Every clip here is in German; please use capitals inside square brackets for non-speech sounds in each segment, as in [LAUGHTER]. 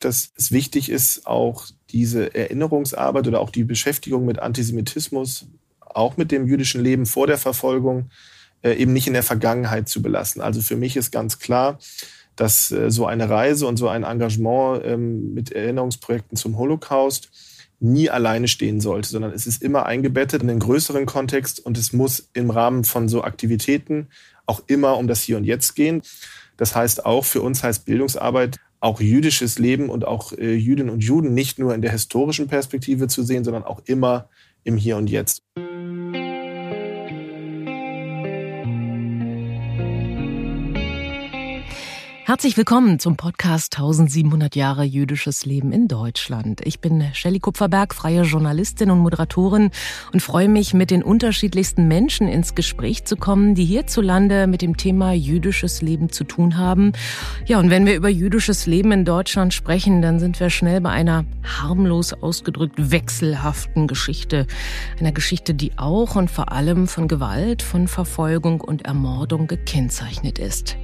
dass es wichtig ist, auch diese Erinnerungsarbeit oder auch die Beschäftigung mit Antisemitismus, auch mit dem jüdischen Leben vor der Verfolgung, äh, eben nicht in der Vergangenheit zu belassen. Also für mich ist ganz klar, dass äh, so eine Reise und so ein Engagement ähm, mit Erinnerungsprojekten zum Holocaust nie alleine stehen sollte, sondern es ist immer eingebettet in den größeren Kontext und es muss im Rahmen von so Aktivitäten auch immer um das Hier und Jetzt gehen. Das heißt auch für uns heißt Bildungsarbeit auch jüdisches Leben und auch äh, Jüdinnen und Juden nicht nur in der historischen Perspektive zu sehen, sondern auch immer im Hier und Jetzt. Herzlich willkommen zum Podcast 1700 Jahre jüdisches Leben in Deutschland. Ich bin Shelley Kupferberg, freie Journalistin und Moderatorin und freue mich, mit den unterschiedlichsten Menschen ins Gespräch zu kommen, die hierzulande mit dem Thema jüdisches Leben zu tun haben. Ja, und wenn wir über jüdisches Leben in Deutschland sprechen, dann sind wir schnell bei einer harmlos ausgedrückt wechselhaften Geschichte. Einer Geschichte, die auch und vor allem von Gewalt, von Verfolgung und Ermordung gekennzeichnet ist.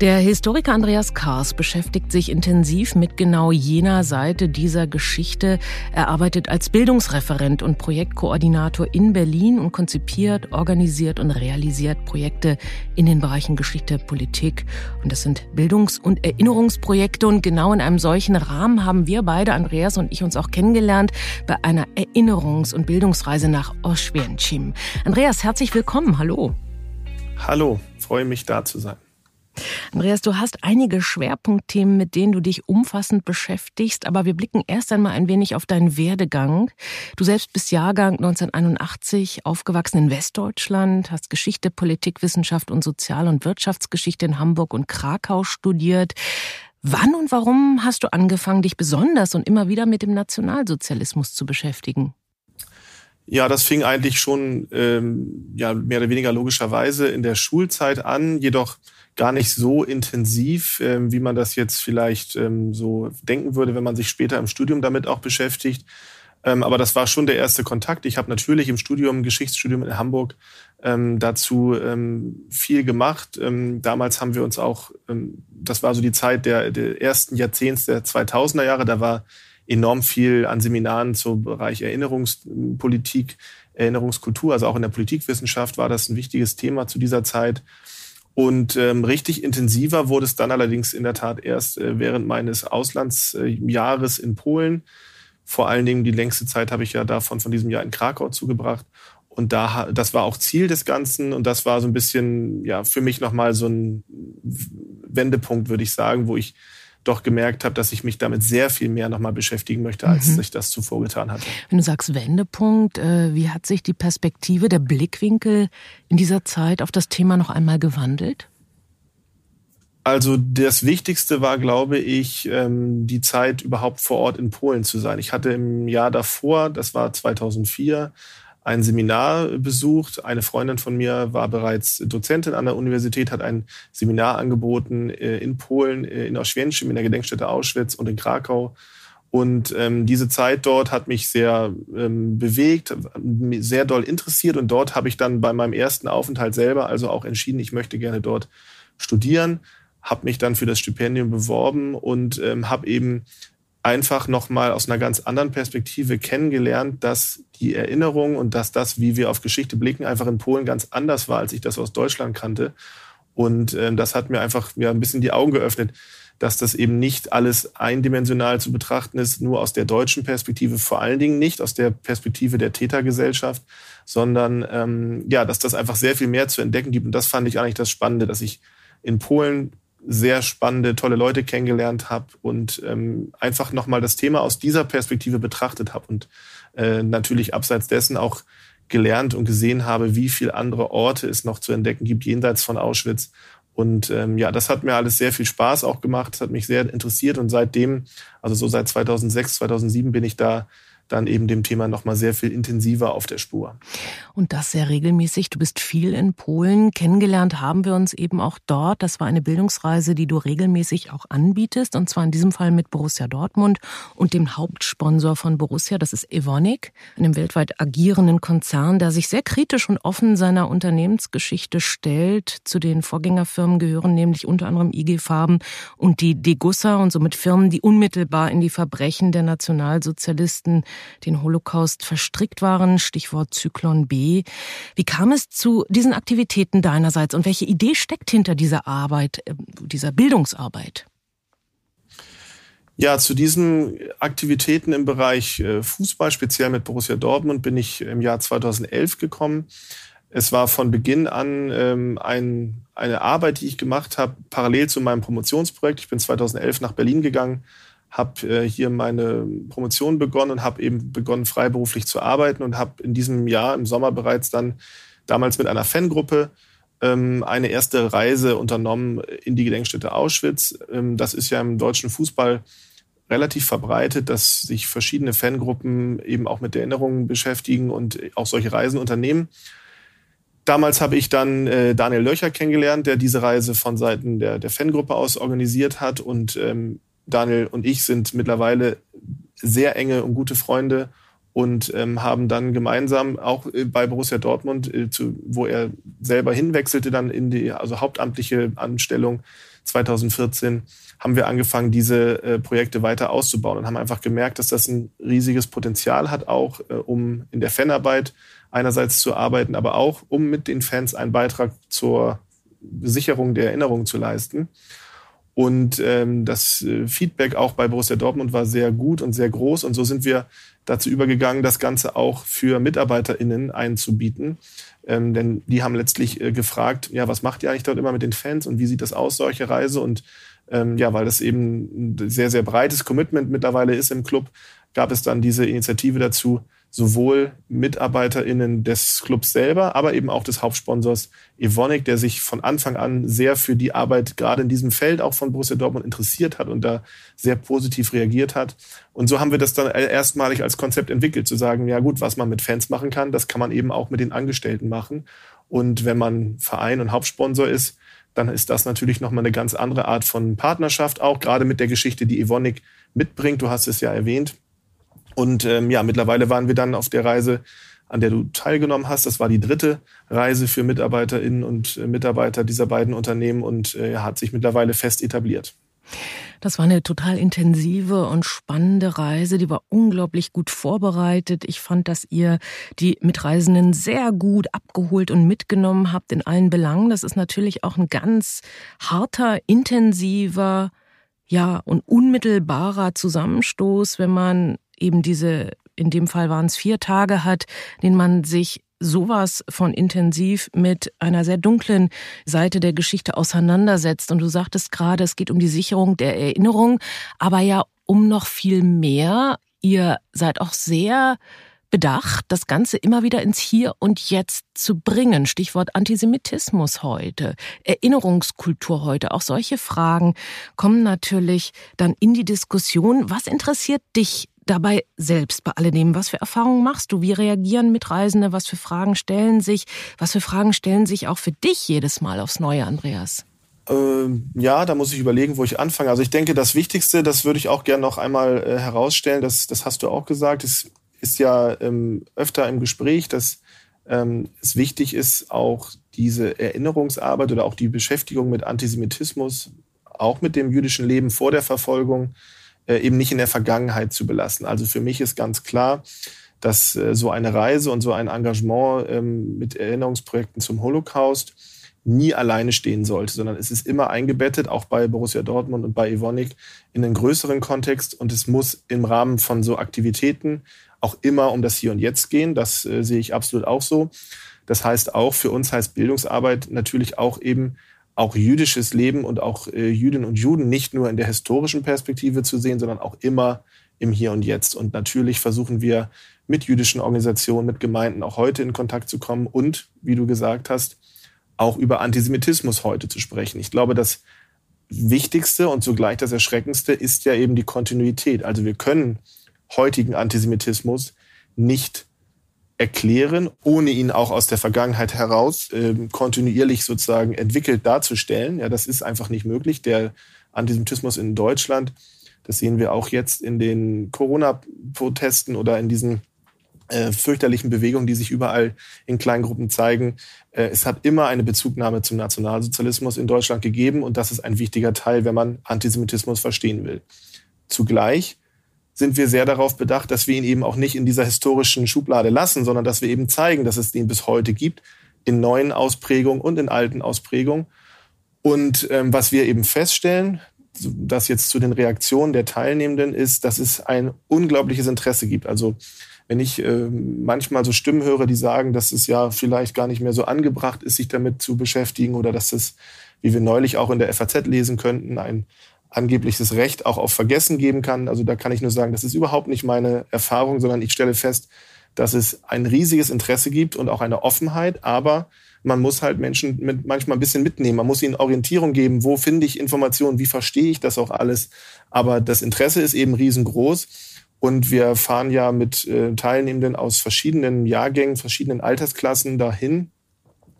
Der Historiker Andreas Kars beschäftigt sich intensiv mit genau jener Seite dieser Geschichte. Er arbeitet als Bildungsreferent und Projektkoordinator in Berlin und konzipiert, organisiert und realisiert Projekte in den Bereichen Geschichte, Politik. Und das sind Bildungs- und Erinnerungsprojekte. Und genau in einem solchen Rahmen haben wir beide, Andreas und ich, uns auch kennengelernt bei einer Erinnerungs- und Bildungsreise nach Oświęcim. Andreas, herzlich willkommen. Hallo. Hallo, freue mich da zu sein. Andreas, du hast einige Schwerpunktthemen, mit denen du dich umfassend beschäftigst, aber wir blicken erst einmal ein wenig auf deinen Werdegang. Du selbst bist Jahrgang 1981, aufgewachsen in Westdeutschland, hast Geschichte, Politik, Wissenschaft und Sozial- und Wirtschaftsgeschichte in Hamburg und Krakau studiert. Wann und warum hast du angefangen, dich besonders und immer wieder mit dem Nationalsozialismus zu beschäftigen? Ja, das fing eigentlich schon ähm, ja, mehr oder weniger logischerweise in der Schulzeit an, jedoch gar nicht so intensiv, ähm, wie man das jetzt vielleicht ähm, so denken würde, wenn man sich später im Studium damit auch beschäftigt. Ähm, aber das war schon der erste Kontakt. Ich habe natürlich im Studium, Geschichtsstudium in Hamburg, ähm, dazu ähm, viel gemacht. Ähm, damals haben wir uns auch, ähm, das war so die Zeit der, der ersten Jahrzehnts der 2000er Jahre, da war enorm viel an Seminaren zum Bereich Erinnerungspolitik, Erinnerungskultur, also auch in der Politikwissenschaft war das ein wichtiges Thema zu dieser Zeit. Und ähm, richtig intensiver wurde es dann allerdings in der Tat erst äh, während meines Auslandsjahres in Polen. Vor allen Dingen die längste Zeit habe ich ja davon von diesem Jahr in Krakau zugebracht. Und da, das war auch Ziel des Ganzen und das war so ein bisschen, ja, für mich nochmal so ein Wendepunkt, würde ich sagen, wo ich doch gemerkt habe, dass ich mich damit sehr viel mehr nochmal beschäftigen möchte, als mhm. ich das zuvor getan hatte. Wenn du sagst Wendepunkt, äh, wie hat sich die Perspektive, der Blickwinkel in dieser Zeit auf das Thema noch einmal gewandelt? Also das Wichtigste war, glaube ich, ähm, die Zeit überhaupt vor Ort in Polen zu sein. Ich hatte im Jahr davor, das war 2004, ein Seminar besucht. Eine Freundin von mir war bereits Dozentin an der Universität, hat ein Seminar angeboten äh, in Polen, äh, in Oświęcim, in der Gedenkstätte Auschwitz und in Krakau. Und ähm, diese Zeit dort hat mich sehr ähm, bewegt, sehr doll interessiert. Und dort habe ich dann bei meinem ersten Aufenthalt selber also auch entschieden, ich möchte gerne dort studieren, habe mich dann für das Stipendium beworben und ähm, habe eben einfach nochmal aus einer ganz anderen Perspektive kennengelernt, dass die Erinnerung und dass das, wie wir auf Geschichte blicken, einfach in Polen ganz anders war, als ich das aus Deutschland kannte. Und äh, das hat mir einfach ja, ein bisschen die Augen geöffnet, dass das eben nicht alles eindimensional zu betrachten ist, nur aus der deutschen Perspektive, vor allen Dingen nicht aus der Perspektive der Tätergesellschaft, sondern ähm, ja, dass das einfach sehr viel mehr zu entdecken gibt. Und das fand ich eigentlich das Spannende, dass ich in Polen sehr spannende, tolle Leute kennengelernt habe und ähm, einfach nochmal das Thema aus dieser Perspektive betrachtet habe und äh, natürlich abseits dessen auch gelernt und gesehen habe, wie viele andere Orte es noch zu entdecken gibt jenseits von Auschwitz. Und ähm, ja, das hat mir alles sehr viel Spaß auch gemacht, das hat mich sehr interessiert und seitdem, also so seit 2006, 2007 bin ich da dann eben dem Thema nochmal sehr viel intensiver auf der Spur. Und das sehr regelmäßig. Du bist viel in Polen. Kennengelernt haben wir uns eben auch dort. Das war eine Bildungsreise, die du regelmäßig auch anbietest. Und zwar in diesem Fall mit Borussia Dortmund und dem Hauptsponsor von Borussia. Das ist Evonik, einem weltweit agierenden Konzern, der sich sehr kritisch und offen seiner Unternehmensgeschichte stellt. Zu den Vorgängerfirmen gehören nämlich unter anderem IG Farben und die Degussa und somit Firmen, die unmittelbar in die Verbrechen der Nationalsozialisten den Holocaust verstrickt waren, Stichwort Zyklon B. Wie kam es zu diesen Aktivitäten deinerseits und welche Idee steckt hinter dieser Arbeit, äh, dieser Bildungsarbeit? Ja, zu diesen Aktivitäten im Bereich äh, Fußball, speziell mit Borussia Dortmund, bin ich im Jahr 2011 gekommen. Es war von Beginn an ähm, ein, eine Arbeit, die ich gemacht habe, parallel zu meinem Promotionsprojekt. Ich bin 2011 nach Berlin gegangen, habe äh, hier meine Promotion begonnen und habe eben begonnen, freiberuflich zu arbeiten und habe in diesem Jahr im Sommer bereits dann damals mit einer Fangruppe ähm, eine erste Reise unternommen in die Gedenkstätte Auschwitz. Ähm, das ist ja im deutschen Fußball relativ verbreitet, dass sich verschiedene Fangruppen eben auch mit Erinnerungen beschäftigen und auch solche Reisen unternehmen. Damals habe ich dann äh, Daniel Löcher kennengelernt, der diese Reise von Seiten der, der Fangruppe aus organisiert hat und ähm, Daniel und ich sind mittlerweile sehr enge und gute Freunde und ähm, haben dann gemeinsam auch äh, bei Borussia Dortmund, äh, zu, wo er selber hinwechselte, dann in die also hauptamtliche Anstellung 2014, haben wir angefangen, diese äh, Projekte weiter auszubauen und haben einfach gemerkt, dass das ein riesiges Potenzial hat, auch äh, um in der Fanarbeit einerseits zu arbeiten, aber auch um mit den Fans einen Beitrag zur Sicherung der Erinnerung zu leisten. Und ähm, das äh, Feedback auch bei Borussia Dortmund war sehr gut und sehr groß. Und so sind wir dazu übergegangen, das Ganze auch für MitarbeiterInnen einzubieten. Ähm, denn die haben letztlich äh, gefragt, ja, was macht ihr eigentlich dort immer mit den Fans und wie sieht das aus, solche Reise? Und ähm, ja, weil das eben ein sehr, sehr breites Commitment mittlerweile ist im Club, gab es dann diese Initiative dazu, sowohl MitarbeiterInnen des Clubs selber, aber eben auch des Hauptsponsors Evonik, der sich von Anfang an sehr für die Arbeit gerade in diesem Feld auch von Borussia Dortmund interessiert hat und da sehr positiv reagiert hat. Und so haben wir das dann erstmalig als Konzept entwickelt, zu sagen, ja gut, was man mit Fans machen kann, das kann man eben auch mit den Angestellten machen. Und wenn man Verein und Hauptsponsor ist, dann ist das natürlich nochmal eine ganz andere Art von Partnerschaft, auch gerade mit der Geschichte, die Evonik mitbringt. Du hast es ja erwähnt. Und ähm, ja, mittlerweile waren wir dann auf der Reise, an der du teilgenommen hast. Das war die dritte Reise für Mitarbeiterinnen und äh, Mitarbeiter dieser beiden Unternehmen und äh, hat sich mittlerweile fest etabliert. Das war eine total intensive und spannende Reise. Die war unglaublich gut vorbereitet. Ich fand, dass ihr die Mitreisenden sehr gut abgeholt und mitgenommen habt in allen Belangen. Das ist natürlich auch ein ganz harter, intensiver, ja, und unmittelbarer Zusammenstoß, wenn man eben diese, in dem Fall waren es vier Tage hat, den man sich sowas von intensiv mit einer sehr dunklen Seite der Geschichte auseinandersetzt. Und du sagtest gerade, es geht um die Sicherung der Erinnerung, aber ja um noch viel mehr. Ihr seid auch sehr bedacht, das Ganze immer wieder ins Hier und Jetzt zu bringen. Stichwort Antisemitismus heute, Erinnerungskultur heute. Auch solche Fragen kommen natürlich dann in die Diskussion. Was interessiert dich dabei selbst bei alledem? Was für Erfahrungen machst du? Wie reagieren Mitreisende? Was für Fragen stellen sich? Was für Fragen stellen sich auch für dich jedes Mal aufs Neue, Andreas? Ähm, ja, da muss ich überlegen, wo ich anfange. Also ich denke, das Wichtigste, das würde ich auch gerne noch einmal äh, herausstellen, das, das hast du auch gesagt, es ist ja ähm, öfter im Gespräch, dass ähm, es wichtig ist, auch diese Erinnerungsarbeit oder auch die Beschäftigung mit Antisemitismus, auch mit dem jüdischen Leben vor der Verfolgung, eben nicht in der Vergangenheit zu belassen. Also für mich ist ganz klar, dass äh, so eine Reise und so ein Engagement ähm, mit Erinnerungsprojekten zum Holocaust nie alleine stehen sollte, sondern es ist immer eingebettet, auch bei Borussia Dortmund und bei Evonik, in einen größeren Kontext und es muss im Rahmen von so Aktivitäten auch immer um das Hier und Jetzt gehen. Das äh, sehe ich absolut auch so. Das heißt auch, für uns heißt Bildungsarbeit natürlich auch eben auch jüdisches Leben und auch äh, Jüdinnen und Juden nicht nur in der historischen Perspektive zu sehen, sondern auch immer im Hier und Jetzt. Und natürlich versuchen wir mit jüdischen Organisationen, mit Gemeinden auch heute in Kontakt zu kommen und, wie du gesagt hast, auch über Antisemitismus heute zu sprechen. Ich glaube, das Wichtigste und zugleich das Erschreckendste ist ja eben die Kontinuität. Also wir können heutigen Antisemitismus nicht erklären, ohne ihn auch aus der Vergangenheit heraus äh, kontinuierlich sozusagen entwickelt darzustellen. Ja, das ist einfach nicht möglich. Der Antisemitismus in Deutschland, das sehen wir auch jetzt in den Corona-Protesten oder in diesen äh, fürchterlichen Bewegungen, die sich überall in Kleingruppen zeigen. Äh, es hat immer eine Bezugnahme zum Nationalsozialismus in Deutschland gegeben und das ist ein wichtiger Teil, wenn man Antisemitismus verstehen will. Zugleich sind wir sehr darauf bedacht, dass wir ihn eben auch nicht in dieser historischen Schublade lassen, sondern dass wir eben zeigen, dass es den bis heute gibt, in neuen Ausprägungen und in alten Ausprägungen. Und ähm, was wir eben feststellen, das jetzt zu den Reaktionen der Teilnehmenden ist, dass es ein unglaubliches Interesse gibt. Also wenn ich äh, manchmal so Stimmen höre, die sagen, dass es ja vielleicht gar nicht mehr so angebracht ist, sich damit zu beschäftigen oder dass es, wie wir neulich auch in der FAZ lesen könnten, ein angebliches Recht auch auf Vergessen geben kann. Also da kann ich nur sagen, das ist überhaupt nicht meine Erfahrung, sondern ich stelle fest, dass es ein riesiges Interesse gibt und auch eine Offenheit, aber man muss halt Menschen mit manchmal ein bisschen mitnehmen. Man muss ihnen Orientierung geben, wo finde ich Informationen, wie verstehe ich das auch alles. Aber das Interesse ist eben riesengroß. Und wir fahren ja mit äh, Teilnehmenden aus verschiedenen Jahrgängen, verschiedenen Altersklassen dahin.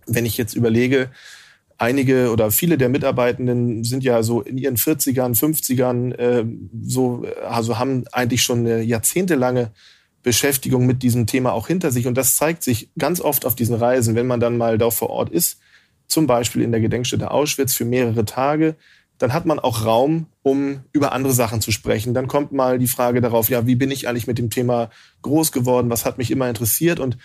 Wenn ich jetzt überlege, einige oder viele der Mitarbeitenden sind ja so in ihren 40ern, 50ern, äh, so, also haben eigentlich schon eine jahrzehntelange Beschäftigung mit diesem Thema auch hinter sich. Und das zeigt sich ganz oft auf diesen Reisen, wenn man dann mal da vor Ort ist, zum Beispiel in der Gedenkstätte Auschwitz für mehrere Tage, dann hat man auch Raum, um über andere Sachen zu sprechen. Dann kommt mal die Frage darauf, ja, wie bin ich eigentlich mit dem Thema groß geworden? Was hat mich immer interessiert? Und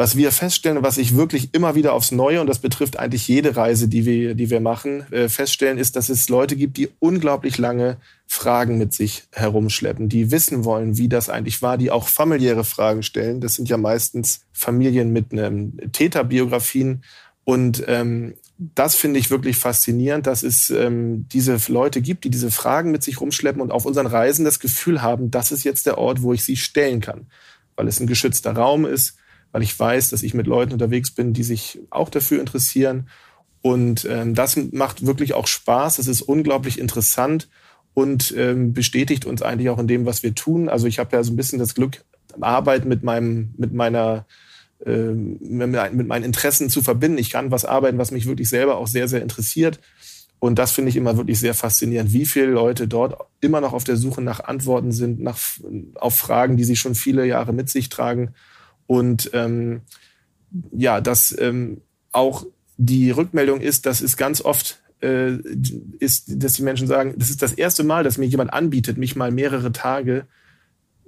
was wir feststellen, was ich wirklich immer wieder aufs Neue, und das betrifft eigentlich jede Reise, die wir, die wir machen, äh, feststellen, ist, dass es Leute gibt, die unglaublich lange Fragen mit sich herumschleppen, die wissen wollen, wie das eigentlich war, die auch familiäre Fragen stellen. Das sind ja meistens Familien mit einem Täterbiografien. Und ähm, das finde ich wirklich faszinierend, dass es ähm, diese Leute gibt, die diese Fragen mit sich rumschleppen und auf unseren Reisen das Gefühl haben, das ist jetzt der Ort, wo ich sie stellen kann, weil es ein geschützter Raum ist, weil ich weiß, dass ich mit Leuten unterwegs bin, die sich auch dafür interessieren. Und ähm, das macht wirklich auch Spaß. Es ist unglaublich interessant und ähm, bestätigt uns eigentlich auch in dem, was wir tun. Also ich habe ja so ein bisschen das Glück, Arbeit mit meinem, mit meiner ähm, mit meinen Interessen zu verbinden. Ich kann was arbeiten, was mich wirklich selber auch sehr, sehr interessiert. Und das finde ich immer wirklich sehr faszinierend, wie viele Leute dort immer noch auf der Suche nach Antworten sind, nach, auf Fragen, die sie schon viele Jahre mit sich tragen. Und ähm, ja, dass ähm, auch die Rückmeldung ist, dass es ganz oft äh, ist, dass die Menschen sagen, das ist das erste Mal, dass mir jemand anbietet, mich mal mehrere Tage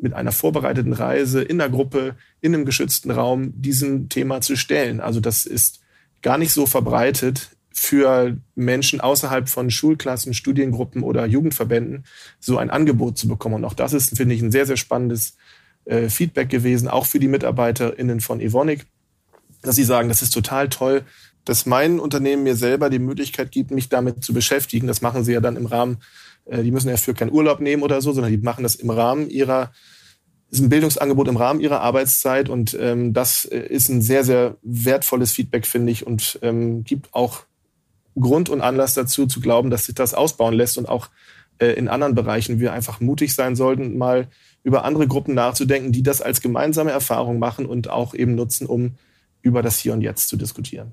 mit einer vorbereiteten Reise in der Gruppe, in einem geschützten Raum, diesem Thema zu stellen. Also das ist gar nicht so verbreitet für Menschen außerhalb von Schulklassen, Studiengruppen oder Jugendverbänden, so ein Angebot zu bekommen. Und auch das ist, finde ich, ein sehr, sehr spannendes äh, Feedback gewesen, auch für die MitarbeiterInnen von Evonik, dass sie sagen, das ist total toll, dass mein Unternehmen mir selber die Möglichkeit gibt, mich damit zu beschäftigen. Das machen sie ja dann im Rahmen, äh, die müssen ja für keinen Urlaub nehmen oder so, sondern die machen das im Rahmen ihrer, ist ein Bildungsangebot im Rahmen ihrer Arbeitszeit und ähm, das äh, ist ein sehr, sehr wertvolles Feedback, finde ich, und ähm, gibt auch Grund und Anlass dazu zu glauben, dass sich das ausbauen lässt und auch äh, in anderen Bereichen wir einfach mutig sein sollten, mal über andere Gruppen nachzudenken, die das als gemeinsame Erfahrung machen und auch eben nutzen, um über das Hier und Jetzt zu diskutieren.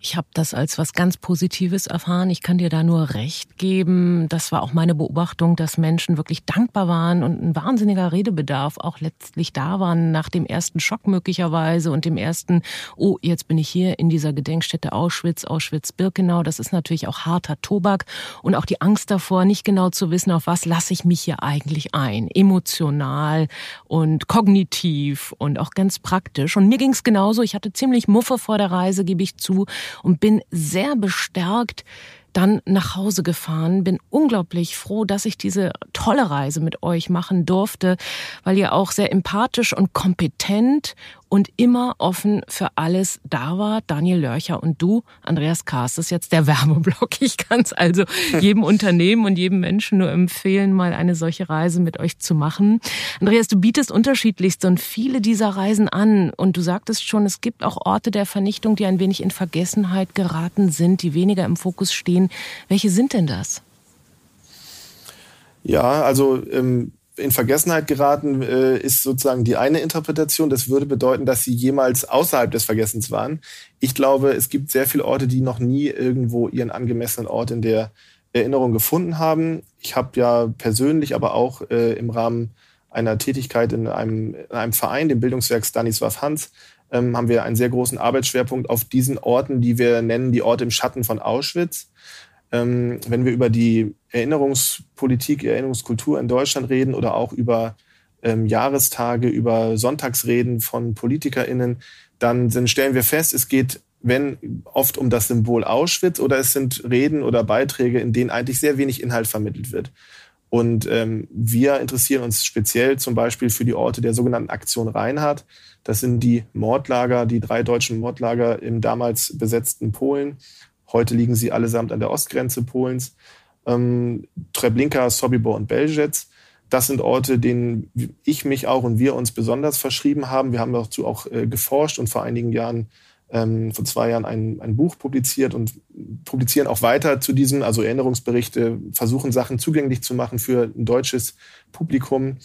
Ich habe das als was ganz Positives erfahren. Ich kann dir da nur recht geben. Das war auch meine Beobachtung, dass Menschen wirklich dankbar waren und ein wahnsinniger Redebedarf auch letztlich da waren nach dem ersten Schock möglicherweise und dem ersten, oh, jetzt bin ich hier in dieser Gedenkstätte Auschwitz, Auschwitz-Birkenau. Das ist natürlich auch harter Tobak und auch die Angst davor, nicht genau zu wissen, auf was lasse ich mich hier eigentlich ein. Emotional und kognitiv und auch ganz praktisch. Und mir ging es genauso. Ich hatte ziemlich Muffe vor der Reise, gebe ich zu und bin sehr bestärkt dann nach Hause gefahren. Bin unglaublich froh, dass ich diese tolle Reise mit euch machen durfte, weil ihr auch sehr empathisch und kompetent und immer offen für alles da war. Daniel Lörcher und du, Andreas Kaas, ist jetzt der [LAUGHS] Werbeblock. Ich kann es also jedem Unternehmen und jedem Menschen nur empfehlen, mal eine solche Reise mit euch zu machen. Andreas, du bietest unterschiedlichste und viele dieser Reisen an. Und du sagtest schon, es gibt auch Orte der Vernichtung, die ein wenig in Vergessenheit geraten sind, die weniger im Fokus stehen. Welche sind denn das? Ja, also ähm, in Vergessenheit geraten, äh, ist sozusagen die eine Interpretation. Das würde bedeuten, dass sie jemals außerhalb des Vergessens waren. Ich glaube, es gibt sehr viele Orte, die noch nie irgendwo ihren angemessenen Ort in der Erinnerung gefunden haben. Ich habe ja persönlich, aber auch äh, im Rahmen einer Tätigkeit in einem, in einem Verein, dem Bildungswerk Stanisław Hans, ähm, haben wir einen sehr großen Arbeitsschwerpunkt auf diesen Orten, die wir nennen die Orte im Schatten von Auschwitz. Ähm, wenn wir über die Erinnerungspolitik, Erinnerungskultur in Deutschland reden oder auch über ähm, Jahrestage, über Sonntagsreden von PolitikerInnen, dann sind, stellen wir fest, es geht wenn oft um das Symbol Auschwitz oder es sind Reden oder Beiträge, in denen eigentlich sehr wenig Inhalt vermittelt wird. Und ähm, wir interessieren uns speziell zum Beispiel für die Orte der sogenannten Aktion Reinhardt. Das sind die Mordlager, die drei deutschen Mordlager im damals besetzten Polen. Heute liegen sie allesamt an der Ostgrenze Polens. Ähm, Treblinka, Sobibor und Belzec. Das sind Orte, denen ich mich auch und wir uns besonders verschrieben haben. Wir haben dazu auch äh, geforscht und vor einigen Jahren, ähm, vor zwei Jahren, ein, ein Buch publiziert und publizieren auch weiter zu diesem, also Erinnerungsberichte, versuchen Sachen zugänglich zu machen für ein deutsches Publikum.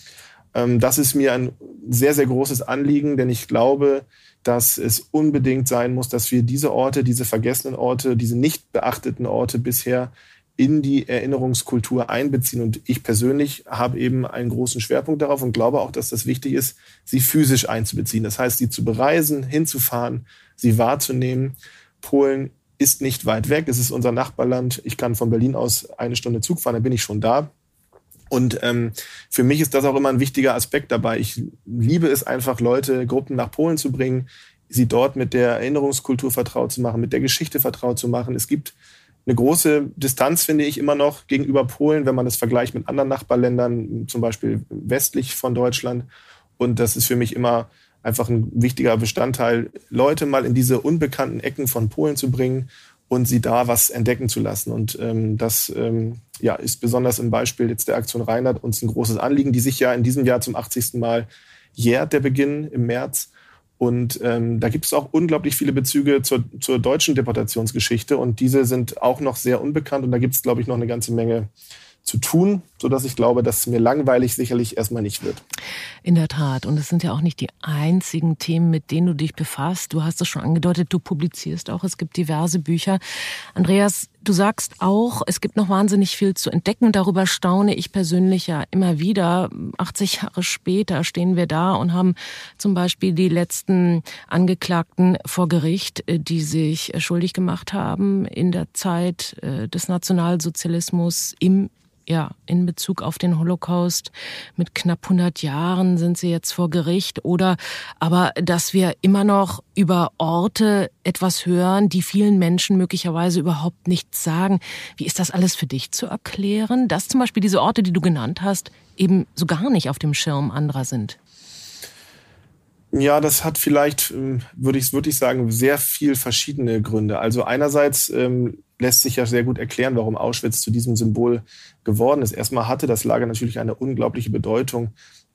Ähm, das ist mir ein sehr, sehr großes Anliegen, denn ich glaube, dass es unbedingt sein muss, dass wir diese Orte, diese vergessenen Orte, diese nicht beachteten Orte bisher in die Erinnerungskultur einbeziehen. Und ich persönlich habe eben einen großen Schwerpunkt darauf und glaube auch, dass das wichtig ist, sie physisch einzubeziehen. Das heißt, sie zu bereisen, hinzufahren, sie wahrzunehmen. Polen ist nicht weit weg. Es ist unser Nachbarland. Ich kann von Berlin aus eine Stunde Zug fahren, dann bin ich schon da. Und ähm, für mich ist das auch immer ein wichtiger Aspekt dabei. Ich liebe es einfach, Leute, Gruppen nach Polen zu bringen, sie dort mit der Erinnerungskultur vertraut zu machen, mit der Geschichte vertraut zu machen. Es gibt eine große Distanz, finde ich, immer noch gegenüber Polen, wenn man das vergleicht mit anderen Nachbarländern, zum Beispiel westlich von Deutschland. Und das ist für mich immer einfach ein wichtiger Bestandteil, Leute mal in diese unbekannten Ecken von Polen zu bringen und sie da was entdecken zu lassen. Und ähm, das ähm, ja, ist besonders im Beispiel jetzt der Aktion Reinhardt uns ein großes Anliegen, die sich ja in diesem Jahr zum 80. Mal jährt, der Beginn im März. Und ähm, da gibt es auch unglaublich viele Bezüge zur, zur deutschen Deportationsgeschichte und diese sind auch noch sehr unbekannt und da gibt es, glaube ich, noch eine ganze Menge zu tun, so dass ich glaube, dass mir langweilig sicherlich erstmal nicht wird. In der Tat. Und es sind ja auch nicht die einzigen Themen, mit denen du dich befasst. Du hast es schon angedeutet, du publizierst auch. Es gibt diverse Bücher. Andreas, du sagst auch, es gibt noch wahnsinnig viel zu entdecken. Darüber staune ich persönlich ja immer wieder. 80 Jahre später stehen wir da und haben zum Beispiel die letzten Angeklagten vor Gericht, äh, die sich schuldig gemacht haben in der Zeit äh, des Nationalsozialismus im ja, in Bezug auf den Holocaust mit knapp 100 Jahren sind sie jetzt vor Gericht oder aber dass wir immer noch über Orte etwas hören, die vielen Menschen möglicherweise überhaupt nichts sagen. Wie ist das alles für dich zu erklären, dass zum Beispiel diese Orte, die du genannt hast, eben so gar nicht auf dem Schirm anderer sind? Ja, das hat vielleicht, ähm, würde ich, würde ich sagen, sehr viel verschiedene Gründe. Also einerseits ähm, lässt sich ja sehr gut erklären, warum Auschwitz zu diesem Symbol geworden ist. Erstmal hatte das Lager natürlich eine unglaubliche Bedeutung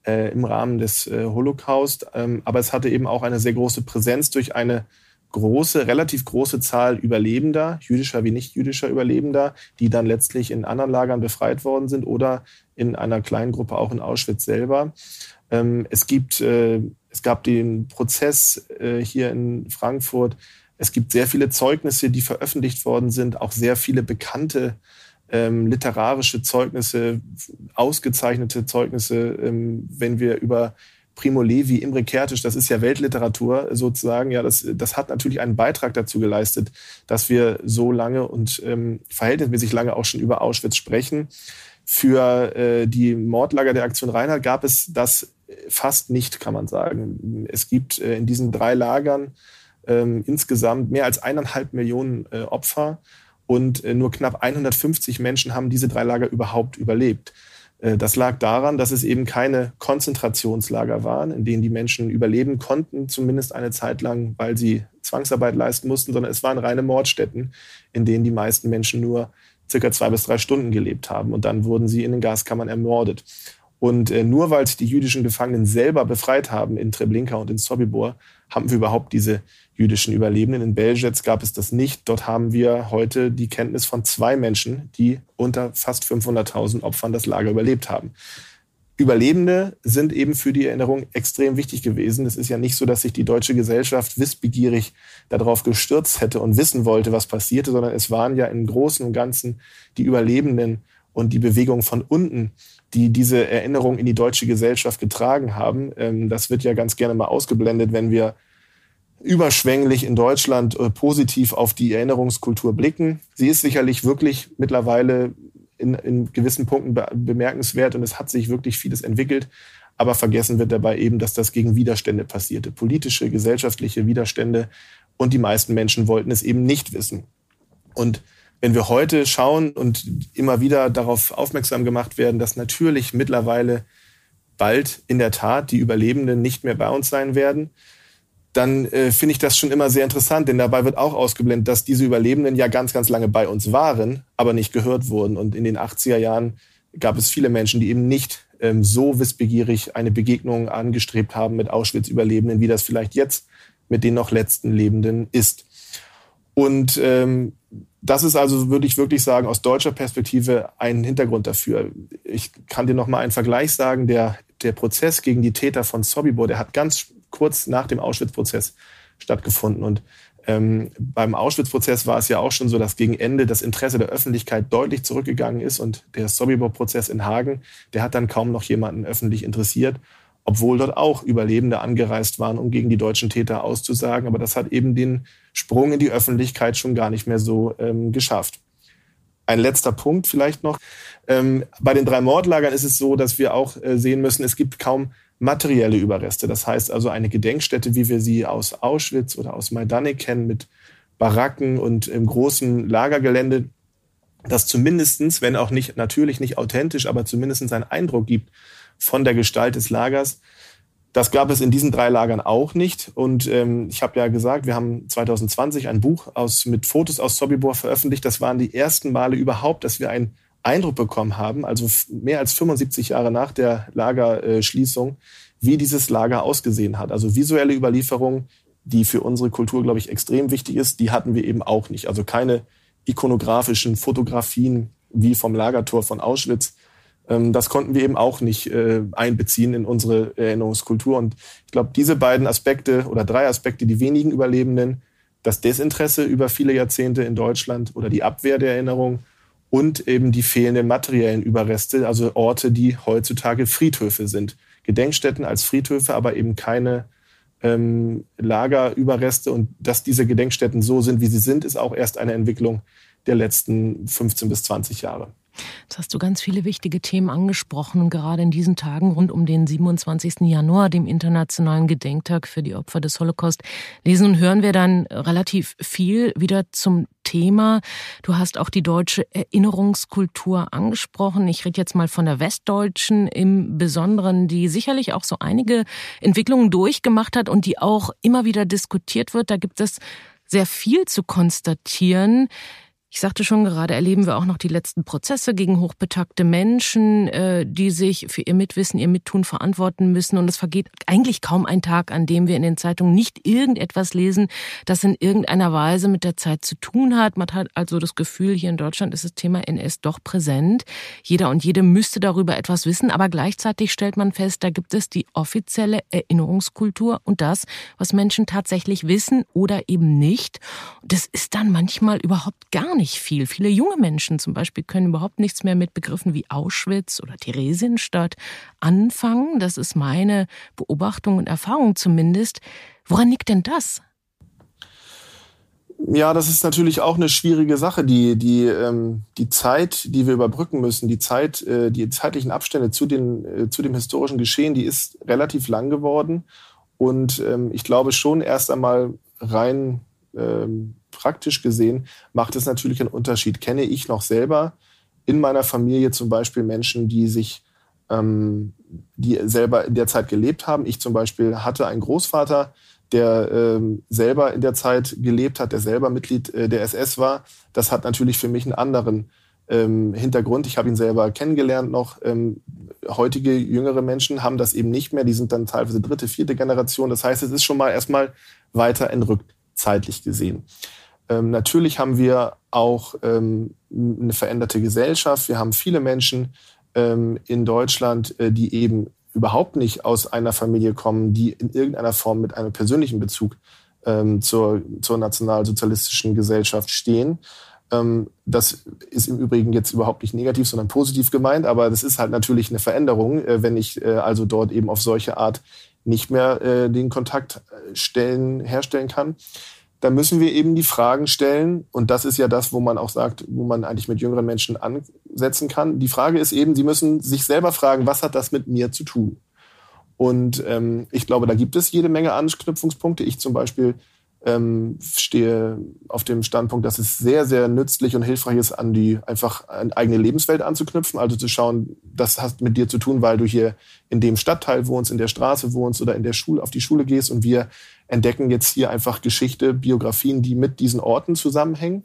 äh, im Rahmen des äh, Holocaust, ähm, aber es hatte eben auch eine sehr große Präsenz durch eine große, relativ große Zahl Überlebender, jüdischer wie nicht jüdischer Überlebender, die dann letztlich in anderen Lagern befreit worden sind oder in einer kleinen Gruppe auch in Auschwitz selber. Ähm, es gibt äh, es gab den Prozess äh, hier in Frankfurt. Es gibt sehr viele Zeugnisse, die veröffentlicht worden sind, auch sehr viele bekannte ähm, literarische Zeugnisse, ausgezeichnete Zeugnisse, ähm, wenn wir über Primo Levi, Imre Kertisch, das ist ja Weltliteratur sozusagen, ja, das, das hat natürlich einen Beitrag dazu geleistet, dass wir so lange und ähm, verhältnismäßig lange auch schon über Auschwitz sprechen. Für äh, die Mordlager der Aktion Reinhardt gab es das fast nicht, kann man sagen. Es gibt äh, in diesen drei Lagern ähm, insgesamt mehr als eineinhalb Millionen äh, Opfer und äh, nur knapp 150 Menschen haben diese drei Lager überhaupt überlebt. Äh, das lag daran, dass es eben keine Konzentrationslager waren, in denen die Menschen überleben konnten, zumindest eine Zeit lang, weil sie Zwangsarbeit leisten mussten, sondern es waren reine Mordstätten, in denen die meisten Menschen nur circa zwei bis drei Stunden gelebt haben. Und dann wurden sie in den Gaskammern ermordet. Und äh, nur weil es die jüdischen Gefangenen selber befreit haben in Treblinka und in Sobibor, haben wir überhaupt diese jüdischen Überlebenden. In Belzec gab es das nicht. Dort haben wir heute die Kenntnis von zwei Menschen, die unter fast 500.000 Opfern das Lager überlebt haben. Überlebende sind eben für die Erinnerung extrem wichtig gewesen. Es ist ja nicht so, dass sich die deutsche Gesellschaft wissbegierig darauf gestürzt hätte und wissen wollte, was passierte, sondern es waren ja im Großen und Ganzen die Überlebenden und die Bewegung von unten, die diese Erinnerung in die deutsche Gesellschaft getragen haben. Ähm, das wird ja ganz gerne mal ausgeblendet, wenn wir überschwänglich in Deutschland äh, positiv auf die Erinnerungskultur blicken. Sie ist sicherlich wirklich mittlerweile in, in gewissen Punkten be bemerkenswert und es hat sich wirklich vieles entwickelt. Aber vergessen wird dabei eben, dass das gegen Widerstände passierte. Politische, gesellschaftliche Widerstände. Und die meisten Menschen wollten es eben nicht wissen. Und wenn wir heute schauen und immer wieder darauf aufmerksam gemacht werden, dass natürlich mittlerweile bald in der Tat die Überlebenden nicht mehr bei uns sein werden, dann äh, finde ich das schon immer sehr interessant, denn dabei wird auch ausgeblendet, dass diese Überlebenden ja ganz, ganz lange bei uns waren, aber nicht gehört wurden. Und in den 80er Jahren gab es viele Menschen, die eben nicht ähm, so wissbegierig eine Begegnung angestrebt haben mit Auschwitz-Überlebenden, wie das vielleicht jetzt mit den noch letzten Lebenden ist. Und ähm, das ist also, würde ich wirklich sagen, aus deutscher Perspektive ein Hintergrund dafür. Ich kann dir noch mal einen Vergleich sagen. Der, der Prozess gegen die Täter von Sobibor, der hat ganz kurz nach dem Auschwitz-Prozess stattgefunden. Und ähm, beim Auschwitz-Prozess war es ja auch schon so, dass gegen Ende das Interesse der Öffentlichkeit deutlich zurückgegangen ist. Und der Sobibor-Prozess in Hagen, der hat dann kaum noch jemanden öffentlich interessiert, obwohl dort auch Überlebende angereist waren, um gegen die deutschen Täter auszusagen. Aber das hat eben den Sprung in die Öffentlichkeit schon gar nicht mehr so ähm, geschafft. Ein letzter Punkt vielleicht noch. Ähm, bei den drei Mordlagern ist es so, dass wir auch äh, sehen müssen, es gibt kaum materielle Überreste. Das heißt also eine Gedenkstätte, wie wir sie aus Auschwitz oder aus Majdanek kennen, mit Baracken und im großen Lagergelände, das zumindestens, wenn auch nicht natürlich nicht authentisch, aber zumindestens einen Eindruck gibt von der Gestalt des Lagers. Das gab es in diesen drei Lagern auch nicht. Und ähm, ich habe ja gesagt, wir haben 2020 ein Buch aus, mit Fotos aus Sobibor veröffentlicht. Das waren die ersten Male überhaupt, dass wir ein Eindruck bekommen haben, also mehr als 75 Jahre nach der Lagerschließung, wie dieses Lager ausgesehen hat. Also visuelle Überlieferung, die für unsere Kultur, glaube ich, extrem wichtig ist, die hatten wir eben auch nicht. Also keine ikonografischen Fotografien wie vom Lagertor von Auschwitz. Ähm, das konnten wir eben auch nicht äh, einbeziehen in unsere Erinnerungskultur. Und ich glaube, diese beiden Aspekte oder drei Aspekte, die wenigen Überlebenden, das Desinteresse über viele Jahrzehnte in Deutschland oder die Abwehr der Erinnerung und eben die fehlenden materiellen Überreste, also Orte, die heutzutage Friedhöfe sind. Gedenkstätten als Friedhöfe, aber eben keine ähm, Lagerüberreste. Und dass diese Gedenkstätten so sind, wie sie sind, ist auch erst eine Entwicklung der letzten 15 bis 20 Jahre. Jetzt hast du ganz viele wichtige Themen angesprochen gerade in diesen Tagen rund um den 27. Januar, dem Internationalen Gedenktag für die Opfer des Holocaust, lesen und hören wir dann relativ viel wieder zum Thema. Du hast auch die deutsche Erinnerungskultur angesprochen. Ich rede jetzt mal von der westdeutschen im Besonderen, die sicherlich auch so einige Entwicklungen durchgemacht hat und die auch immer wieder diskutiert wird. Da gibt es sehr viel zu konstatieren. Ich sagte schon, gerade erleben wir auch noch die letzten Prozesse gegen hochbetagte Menschen, äh, die sich für ihr Mitwissen, ihr Mittun verantworten müssen. Und es vergeht eigentlich kaum ein Tag, an dem wir in den Zeitungen nicht irgendetwas lesen, das in irgendeiner Weise mit der Zeit zu tun hat. Man hat also das Gefühl, hier in Deutschland ist das Thema NS doch präsent. Jeder und jede müsste darüber etwas wissen, aber gleichzeitig stellt man fest, da gibt es die offizielle Erinnerungskultur und das, was Menschen tatsächlich wissen oder eben nicht. Das ist dann manchmal überhaupt gar nicht viel. Viele junge Menschen zum Beispiel können überhaupt nichts mehr mit Begriffen wie Auschwitz oder Theresienstadt anfangen. Das ist meine Beobachtung und Erfahrung zumindest. Woran liegt denn das? Ja, das ist natürlich auch eine schwierige Sache. Die, die, ähm, die Zeit, die wir überbrücken müssen, die Zeit, äh, die zeitlichen Abstände zu, den, äh, zu dem historischen Geschehen, die ist relativ lang geworden. Und ähm, ich glaube schon erst einmal rein ähm, praktisch gesehen macht es natürlich einen Unterschied. Kenne ich noch selber in meiner Familie zum Beispiel Menschen, die sich, ähm, die selber in der Zeit gelebt haben. Ich zum Beispiel hatte einen Großvater, der ähm, selber in der Zeit gelebt hat, der selber Mitglied äh, der SS war. Das hat natürlich für mich einen anderen ähm, Hintergrund. Ich habe ihn selber kennengelernt noch. Ähm, heutige jüngere Menschen haben das eben nicht mehr. Die sind dann teilweise dritte, vierte Generation. Das heißt, es ist schon mal erstmal weiter entrückt, zeitlich gesehen. Ähm, natürlich haben wir auch ähm, eine veränderte Gesellschaft. Wir haben viele Menschen, ähm, in Deutschland, äh, die eben überhaupt nicht aus einer Familie kommen, die in irgendeiner Form mit einem persönlichen Bezug ähm, zur, zur nationalsozialistischen Gesellschaft stehen. Ähm, das ist im Übrigen jetzt überhaupt nicht negativ, sondern positiv gemeint, aber das ist halt natürlich eine Veränderung, äh, wenn ich äh, also dort eben auf solche Art nicht mehr äh, den Kontakt äh, stellen, herstellen kann. Da müssen wir eben die Fragen stellen, und das ist ja das, wo man auch sagt, wo man eigentlich mit jüngeren Menschen ansetzen kann. Die Frage ist eben, sie müssen sich selber fragen, was hat das mit mir zu tun? Und ähm, ich glaube, da gibt es jede Menge Anknüpfungspunkte. Ich zum Beispiel ähm, stehe auf dem Standpunkt, dass es sehr, sehr nützlich und hilfreich ist, an die einfach eine eigene Lebenswelt anzuknüpfen. Also zu schauen, das hat mit dir zu tun, weil du hier in dem Stadtteil wohnst, in der Straße wohnst oder in der Schule, auf die Schule gehst. Und wir entdecken jetzt hier einfach Geschichte, Biografien, die mit diesen Orten zusammenhängen.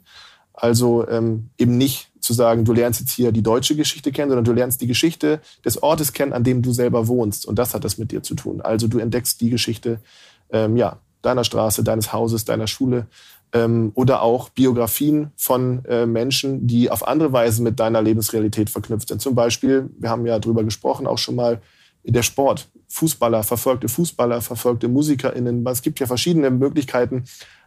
Also ähm, eben nicht zu sagen, du lernst jetzt hier die deutsche Geschichte kennen, sondern du lernst die Geschichte des Ortes kennen, an dem du selber wohnst. Und das hat das mit dir zu tun. Also du entdeckst die Geschichte ähm, ja, deiner Straße, deines Hauses, deiner Schule ähm, oder auch Biografien von äh, Menschen, die auf andere Weise mit deiner Lebensrealität verknüpft sind. Zum Beispiel, wir haben ja drüber gesprochen, auch schon mal der Sport. Fußballer, verfolgte Fußballer, verfolgte MusikerInnen. Es gibt ja verschiedene Möglichkeiten,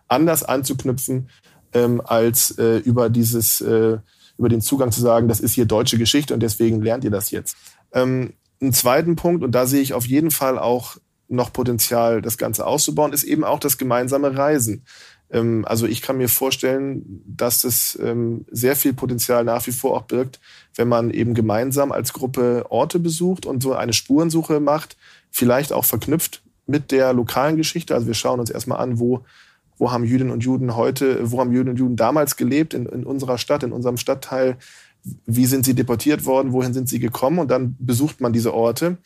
anders anzuknüpfen, ähm, als äh, über dieses äh, über den Zugang zu sagen, das ist hier deutsche Geschichte und deswegen lernt ihr das jetzt. Ähm, einen zweiten Punkt, und da sehe ich auf jeden Fall auch noch Potenzial, das Ganze auszubauen, ist eben auch das gemeinsame Reisen. Ähm, also ich kann mir vorstellen, dass das ähm, sehr viel Potenzial nach wie vor auch birgt, wenn man eben gemeinsam als Gruppe Orte besucht und so eine Spurensuche macht, vielleicht auch verknüpft mit der lokalen Geschichte. Also wir schauen uns erstmal an, wo wo haben Jüdinnen und Juden heute, wo haben Jüdinnen und Juden damals gelebt in, in unserer Stadt, in unserem Stadtteil, wie sind sie deportiert worden, wohin sind sie gekommen und dann besucht man diese Orte.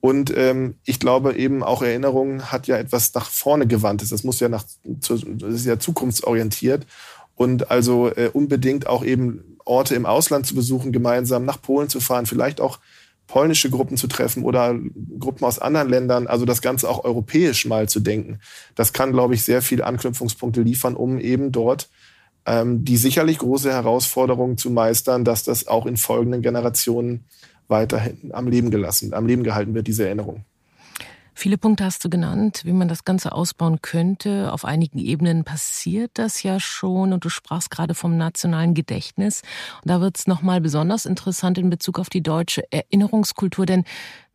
Und ähm, ich glaube eben auch Erinnerung hat ja etwas nach vorne gewandtes. Das muss ja nach, das ist ja zukunftsorientiert und also äh, unbedingt auch eben Orte im Ausland zu besuchen, gemeinsam nach Polen zu fahren, vielleicht auch polnische Gruppen zu treffen oder Gruppen aus anderen Ländern, also das Ganze auch europäisch mal zu denken. Das kann, glaube ich, sehr viele Anknüpfungspunkte liefern, um eben dort ähm, die sicherlich große Herausforderung zu meistern, dass das auch in folgenden Generationen weiterhin am Leben gelassen, am Leben gehalten wird, diese Erinnerung. Viele Punkte hast du genannt, wie man das Ganze ausbauen könnte. Auf einigen Ebenen passiert das ja schon und du sprachst gerade vom nationalen Gedächtnis. Und da wird es nochmal besonders interessant in Bezug auf die deutsche Erinnerungskultur, denn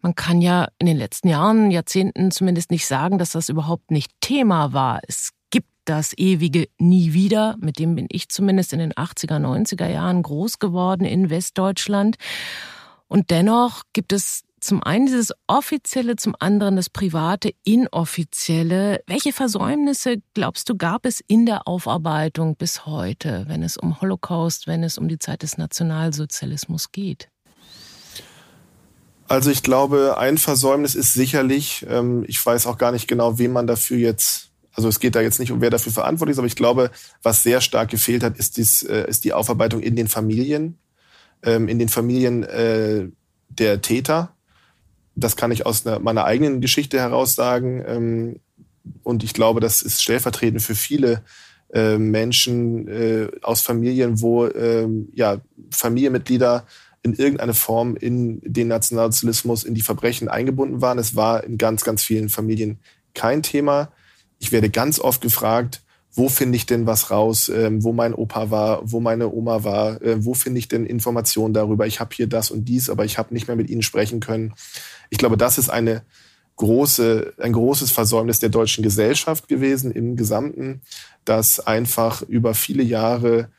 man kann ja in den letzten Jahren, Jahrzehnten zumindest nicht sagen, dass das überhaupt nicht Thema war. Es gibt das ewige Nie wieder, mit dem bin ich zumindest in den 80er, 90er Jahren groß geworden in Westdeutschland. Und dennoch gibt es zum einen dieses offizielle, zum anderen das private, inoffizielle. Welche Versäumnisse, glaubst du, gab es in der Aufarbeitung bis heute, wenn es um Holocaust, wenn es um die Zeit des Nationalsozialismus geht? Also ich glaube, ein Versäumnis ist sicherlich, ähm, ich weiß auch gar nicht genau, wem man dafür jetzt, also es geht da jetzt nicht um, wer dafür verantwortlich ist, aber ich glaube, was sehr stark gefehlt hat, ist, dies, äh, ist die Aufarbeitung in den Familien, ähm, in den Familien äh, der Täter das kann ich aus meiner eigenen Geschichte heraus sagen. Ähm, und ich glaube, das ist stellvertretend für viele äh, Menschen äh, aus Familien, wo ähm, ja, Familienmitglieder in irgendeiner Form in den Nationalsozialismus, in die Verbrechen eingebunden waren. Es war in ganz, ganz vielen Familien kein Thema. Ich werde ganz oft gefragt, wo finde ich denn was raus, ähm, wo mein Opa war, wo meine Oma war, äh, wo finde ich denn Informationen darüber. Ich habe hier das und dies, aber ich habe nicht mehr mit ihnen sprechen können. Ich glaube, das ist eine große, ein großes Versäumnis der deutschen Gesellschaft gewesen im Gesamten, dass einfach über viele Jahre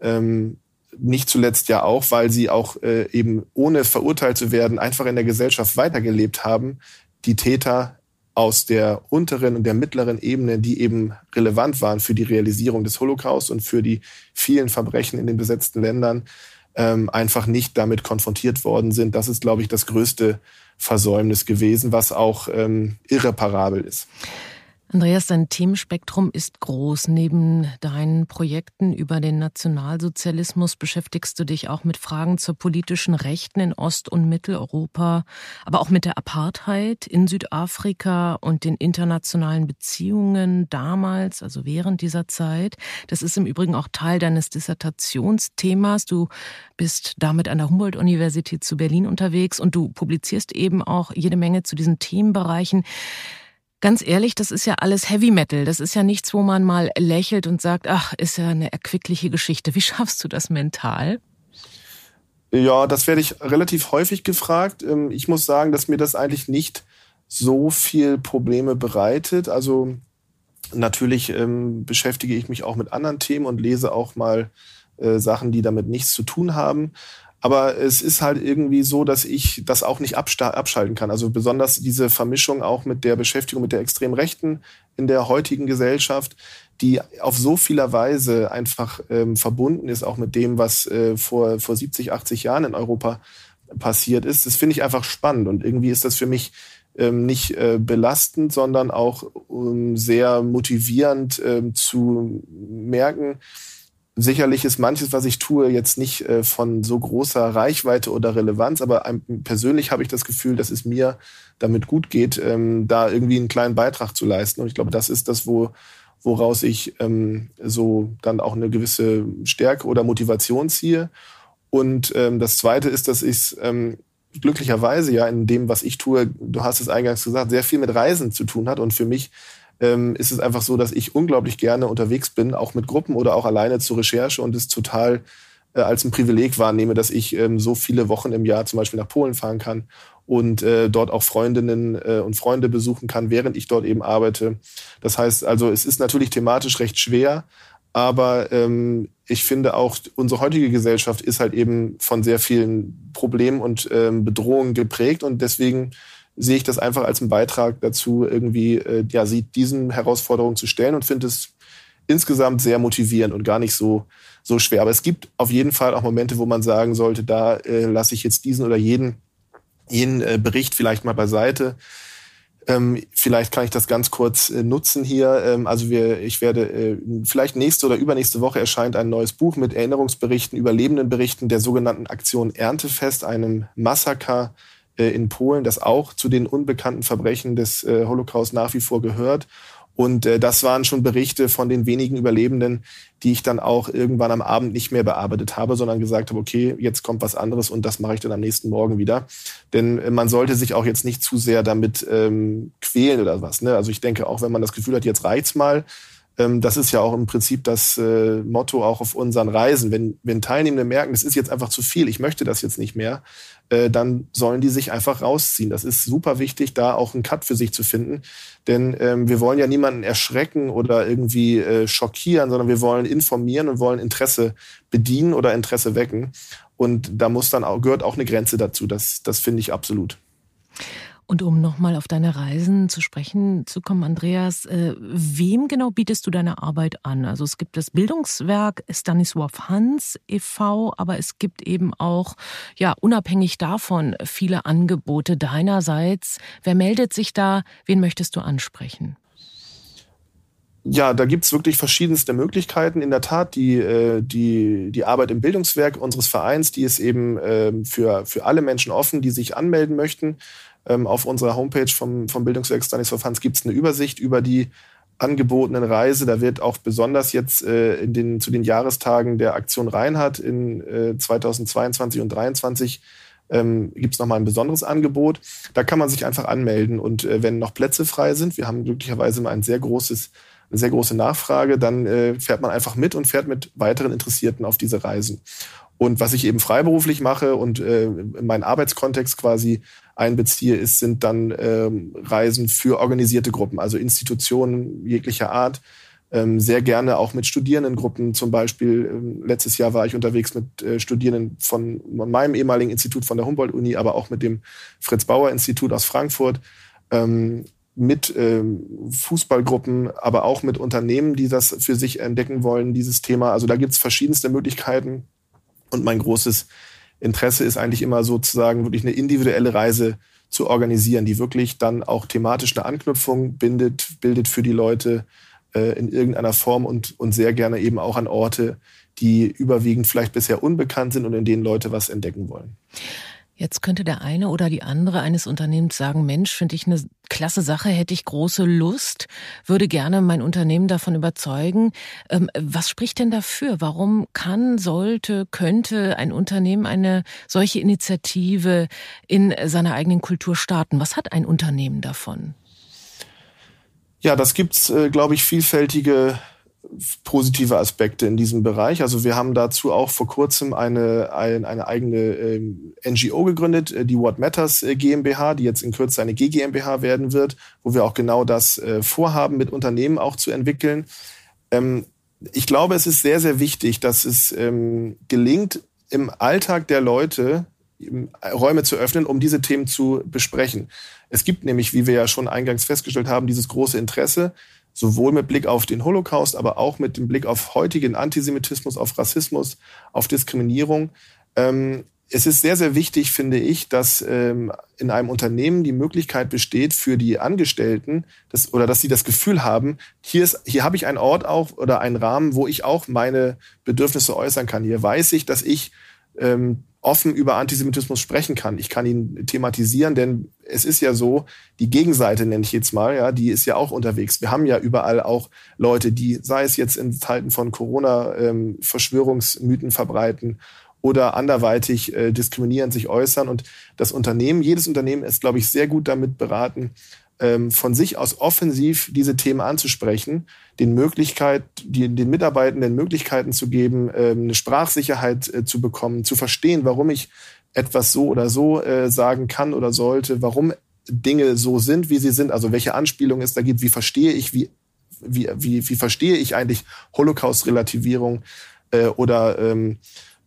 ähm, nicht zuletzt ja auch, weil sie auch äh, eben ohne verurteilt zu werden einfach in der Gesellschaft weitergelebt haben, die Täter aus der unteren und der mittleren Ebene, die eben relevant waren für die Realisierung des Holocaust und für die vielen Verbrechen in den besetzten Ländern, ähm, einfach nicht damit konfrontiert worden sind. Das ist, glaube ich, das größte Versäumnis gewesen, was auch ähm, irreparabel ist. Andreas, dein Themenspektrum ist groß. Neben deinen Projekten über den Nationalsozialismus beschäftigst du dich auch mit Fragen zur politischen Rechten in Ost- und Mitteleuropa, aber auch mit der Apartheid in Südafrika und den internationalen Beziehungen damals, also während dieser Zeit. Das ist im Übrigen auch Teil deines Dissertationsthemas. Du bist damit an der Humboldt-Universität zu Berlin unterwegs und du publizierst eben auch jede Menge zu diesen Themenbereichen. Ganz ehrlich, das ist ja alles Heavy Metal. Das ist ja nichts, wo man mal lächelt und sagt, ach, ist ja eine erquickliche Geschichte. Wie [LAUGHS] schaffst du das mental? Ja, das werde ich relativ häufig gefragt. Ähm, ich muss sagen, dass mir das eigentlich nicht so viel Probleme bereitet. Also natürlich ähm, beschäftige ich mich auch mit anderen Themen und lese auch mal äh, Sachen, die damit nichts zu tun haben. Aber es ist halt irgendwie so, dass ich das auch nicht abschalten kann. Also besonders diese Vermischung auch mit der Beschäftigung mit der extremen Rechten in der heutigen Gesellschaft, die auf so vieler Weise einfach ähm, verbunden ist, auch mit dem, was äh, vor, vor 70, 80 Jahren in Europa passiert ist. Das finde ich einfach spannend. Und irgendwie ist das für mich ähm, nicht äh, belastend, sondern auch ähm, sehr motivierend ähm, zu merken, Sicherlich ist manches, was ich tue, jetzt nicht äh, von so großer Reichweite oder Relevanz, aber persönlich habe ich das Gefühl, dass es mir damit gut geht, ähm, da irgendwie einen kleinen Beitrag zu leisten. Und ich glaube, das ist das, wo, woraus ich ähm, so dann auch eine gewisse Stärke oder Motivation ziehe. Und ähm, das Zweite ist, dass ich ähm, glücklicherweise ja in dem, was ich tue, du hast es eingangs gesagt, sehr viel mit Reisen zu tun hat. Und für mich ähm, ist es einfach so, dass ich unglaublich gerne unterwegs bin, auch mit Gruppen oder auch alleine zur Recherche und es total äh, als ein Privileg wahrnehme, dass ich ähm, so viele Wochen im Jahr zum Beispiel nach Polen fahren kann und äh, dort auch Freundinnen äh, und Freunde besuchen kann, während ich dort eben arbeite. Das heißt also, es ist natürlich thematisch recht schwer, aber ähm, ich finde auch, unsere heutige Gesellschaft ist halt eben von sehr vielen Problemen und ähm, Bedrohungen geprägt und deswegen sehe ich das einfach als einen Beitrag dazu, irgendwie äh, ja, sie diesen Herausforderungen zu stellen und finde es insgesamt sehr motivierend und gar nicht so, so schwer. Aber es gibt auf jeden Fall auch Momente, wo man sagen sollte, da äh, lasse ich jetzt diesen oder jeden, jeden äh, Bericht vielleicht mal beiseite. Ähm, vielleicht kann ich das ganz kurz äh, nutzen hier. Ähm, also wir, ich werde äh, vielleicht nächste oder übernächste Woche erscheint ein neues Buch mit Erinnerungsberichten, Überlebendenberichten der sogenannten Aktion Erntefest, einem Massaker äh, in Polen, das auch zu den unbekannten Verbrechen des äh, Holocaust nach wie vor gehört. Und äh, das waren schon Berichte von den wenigen Überlebenden, die ich dann auch irgendwann am Abend nicht mehr bearbeitet habe, sondern gesagt habe, okay, jetzt kommt was anderes und das mache ich dann am nächsten Morgen wieder. Denn äh, man sollte sich auch jetzt nicht zu sehr damit ähm, quälen oder was. Ne? Also ich denke, auch wenn man das Gefühl hat, jetzt reicht's mal, das ist ja auch im Prinzip das äh, Motto auch auf unseren Reisen. Wenn, wenn Teilnehmende merken, das ist jetzt einfach zu viel, ich möchte das jetzt nicht mehr, äh, dann sollen die sich einfach rausziehen. Das ist super wichtig, da auch einen Cut für sich zu finden. Denn ähm, wir wollen ja niemanden erschrecken oder irgendwie äh, schockieren, sondern wir wollen informieren und wollen Interesse bedienen oder Interesse wecken. Und da muss dann auch, gehört auch eine Grenze dazu. Das, das finde ich absolut. Und um nochmal auf deine Reisen zu sprechen zu kommen, Andreas, äh, wem genau bietest du deine Arbeit an? Also es gibt das Bildungswerk Stanisław Hans e.V., aber es gibt eben auch, ja, unabhängig davon viele Angebote deinerseits. Wer meldet sich da? Wen möchtest du ansprechen? Ja, da gibt's wirklich verschiedenste Möglichkeiten. In der Tat, die, äh, die, die Arbeit im Bildungswerk unseres Vereins, die ist eben ähm, für, für alle Menschen offen, die sich anmelden möchten. Ähm, auf unserer Homepage vom, vom Bildungswerk Stanisław Hans gibt es eine Übersicht über die angebotenen Reise. Da wird auch besonders jetzt äh, in den, zu den Jahrestagen der Aktion Reinhardt in äh, 2022 und 2023 ähm, gibt es nochmal ein besonderes Angebot. Da kann man sich einfach anmelden und äh, wenn noch Plätze frei sind, wir haben glücklicherweise mal ein sehr großes, eine sehr große Nachfrage, dann äh, fährt man einfach mit und fährt mit weiteren Interessierten auf diese Reisen. Und was ich eben freiberuflich mache und äh, in meinen Arbeitskontext quasi einbeziehe, ist, sind dann ähm, Reisen für organisierte Gruppen, also Institutionen jeglicher Art. Ähm, sehr gerne auch mit Studierendengruppen. Zum Beispiel ähm, letztes Jahr war ich unterwegs mit äh, Studierenden von meinem ehemaligen Institut von der Humboldt-Uni, aber auch mit dem Fritz-Bauer-Institut aus Frankfurt. Ähm, mit ähm, Fußballgruppen, aber auch mit Unternehmen, die das für sich entdecken wollen, dieses Thema. Also da gibt es verschiedenste Möglichkeiten. Und mein großes Interesse ist eigentlich immer sozusagen wirklich eine individuelle Reise zu organisieren, die wirklich dann auch thematisch eine Anknüpfung bindet, bildet für die Leute äh, in irgendeiner Form und, und sehr gerne eben auch an Orte, die überwiegend vielleicht bisher unbekannt sind und in denen Leute was entdecken wollen. Jetzt könnte der eine oder die andere eines Unternehmens sagen, Mensch, finde ich eine klasse Sache, hätte ich große Lust, würde gerne mein Unternehmen davon überzeugen. Ähm, was spricht denn dafür? Warum kann, sollte, könnte ein Unternehmen eine solche Initiative in seiner eigenen Kultur starten? Was hat ein Unternehmen davon? Ja, das gibt's, äh, glaube ich, vielfältige positive Aspekte in diesem Bereich. Also wir haben dazu auch vor kurzem eine, eine, eine eigene ähm, NGO gegründet, äh, die What Matters äh, GmbH, die jetzt in Kürze eine GmbH werden wird, wo wir auch genau das äh, vorhaben, mit Unternehmen auch zu entwickeln. Ähm, ich glaube, es ist sehr, sehr wichtig, dass es ähm, gelingt, im Alltag der Leute Räume zu öffnen, um diese Themen zu besprechen. Es gibt nämlich, wie wir ja schon eingangs festgestellt haben, dieses große Interesse, sowohl mit Blick auf den Holocaust, aber auch mit dem Blick auf heutigen Antisemitismus, auf Rassismus, auf Diskriminierung. Ähm, es ist sehr, sehr wichtig, finde ich, dass ähm, in einem Unternehmen die Möglichkeit besteht für die Angestellten, dass, oder dass sie das Gefühl haben, hier, ist, hier habe ich einen Ort auch oder einen Rahmen, wo ich auch meine Bedürfnisse äußern kann. Hier weiß ich, dass ich ähm, offen über Antisemitismus sprechen kann. Ich kann ihn thematisieren, denn es ist ja so, die Gegenseite nenne ich jetzt mal, ja, die ist ja auch unterwegs. Wir haben ja überall auch Leute, die, sei es jetzt in Zeiten von Corona, ähm, Verschwörungsmythen verbreiten oder anderweitig äh, diskriminierend sich äußern. Und das Unternehmen, jedes Unternehmen ist, glaube ich, sehr gut damit beraten, ähm, von sich aus offensiv diese Themen anzusprechen, den Möglichkeit, die, den Mitarbeitenden Möglichkeiten zu geben, ähm, eine Sprachsicherheit äh, zu bekommen, zu verstehen, warum ich etwas so oder so äh, sagen kann oder sollte, warum Dinge so sind, wie sie sind, also welche Anspielungen es da gibt, wie verstehe ich, wie, wie, wie, wie verstehe ich eigentlich Holocaust-Relativierung äh, oder ähm,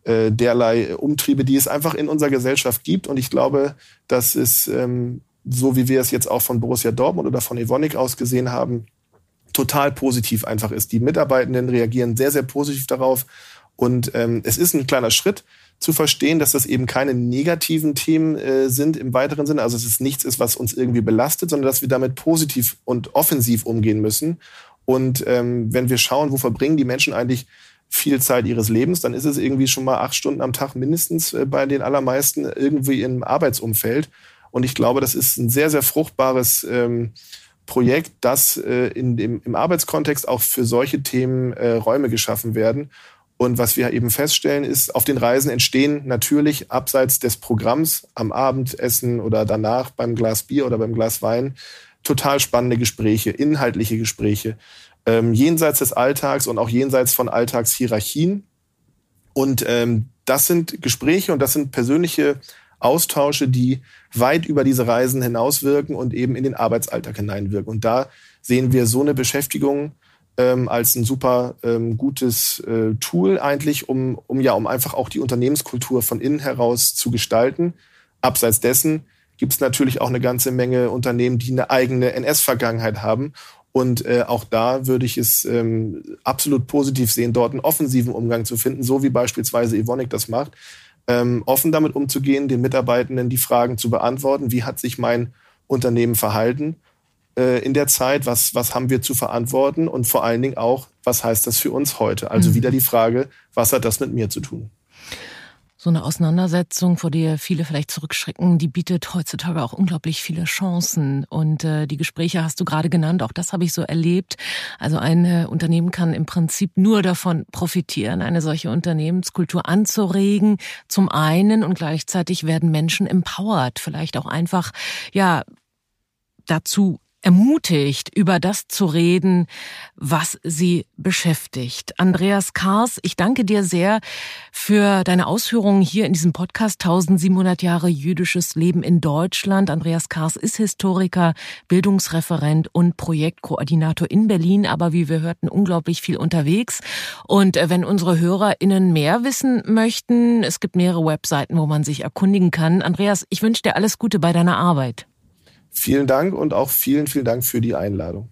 äh, derlei Umtriebe, die es einfach in unserer Gesellschaft gibt. Und ich glaube, dass es ähm, so wie wir es jetzt auch von Borussia Dortmund oder von Evonik aus gesehen haben, total positiv einfach ist. Die Mitarbeitenden reagieren sehr, sehr positiv darauf. Und ähm, es ist ein kleiner Schritt zu verstehen, dass das eben keine negativen Themen äh, sind im weiteren Sinne. Also es ist nichts ist, was uns irgendwie belastet, sondern dass wir damit positiv und offensiv umgehen müssen. Und ähm, wenn wir schauen, wo verbringen die Menschen eigentlich viel Zeit ihres Lebens, dann ist es irgendwie schon mal acht Stunden am Tag mindestens äh, bei den allermeisten irgendwie im Arbeitsumfeld. Und ich glaube, das ist ein sehr, sehr fruchtbares ähm, Projekt, dass äh, in dem, im Arbeitskontext auch für solche Themen äh, Räume geschaffen werden. Und was wir eben feststellen, ist, auf den Reisen entstehen natürlich abseits des Programms am Abendessen oder danach beim Glas Bier oder beim Glas Wein total spannende Gespräche, inhaltliche Gespräche, ähm, jenseits des Alltags und auch jenseits von Alltagshierarchien. Und ähm, das sind Gespräche und das sind persönliche Austausche, die weit über diese Reisen hinauswirken und eben in den Arbeitsalltag hineinwirken. Und da sehen wir so eine Beschäftigung ähm, als ein super ähm, gutes äh, Tool eigentlich, um, um ja, um einfach auch die Unternehmenskultur von innen heraus zu gestalten. Abseits dessen gibt es natürlich auch eine ganze Menge Unternehmen, die eine eigene NS-Vergangenheit haben. Und äh, auch da würde ich es ähm, absolut positiv sehen, dort einen offensiven Umgang zu finden, so wie beispielsweise Evonik das macht ähm, offen damit umzugehen, den Mitarbeitenden die Fragen zu beantworten, wie hat sich mein Unternehmen verhalten äh, in der Zeit, was, was haben wir zu verantworten und vor allen Dingen auch, was heißt das für uns heute? Also mhm. wieder die Frage, was hat das mit mir zu tun? so eine Auseinandersetzung, vor der viele vielleicht zurückschrecken, die bietet heutzutage auch unglaublich viele Chancen. Und äh, die Gespräche hast du gerade genannt, auch das habe ich so erlebt. Also ein äh, Unternehmen kann im Prinzip nur davon profitieren, eine solche Unternehmenskultur anzuregen, zum einen und gleichzeitig werden Menschen empowered, vielleicht auch einfach, ja, dazu ermutigt, über das zu reden, was sie beschäftigt. Andreas Kars, ich danke dir sehr für deine Ausführungen hier in diesem Podcast 1700 Jahre jüdisches Leben in Deutschland. Andreas Kars ist Historiker, Bildungsreferent und Projektkoordinator in Berlin, aber wie wir hörten, unglaublich viel unterwegs. Und äh, wenn unsere HörerInnen mehr wissen möchten, es gibt mehrere Webseiten, wo man sich erkundigen kann. Andreas, ich wünsche dir alles Gute bei deiner Arbeit. Vielen Dank und auch vielen, vielen Dank für die Einladung.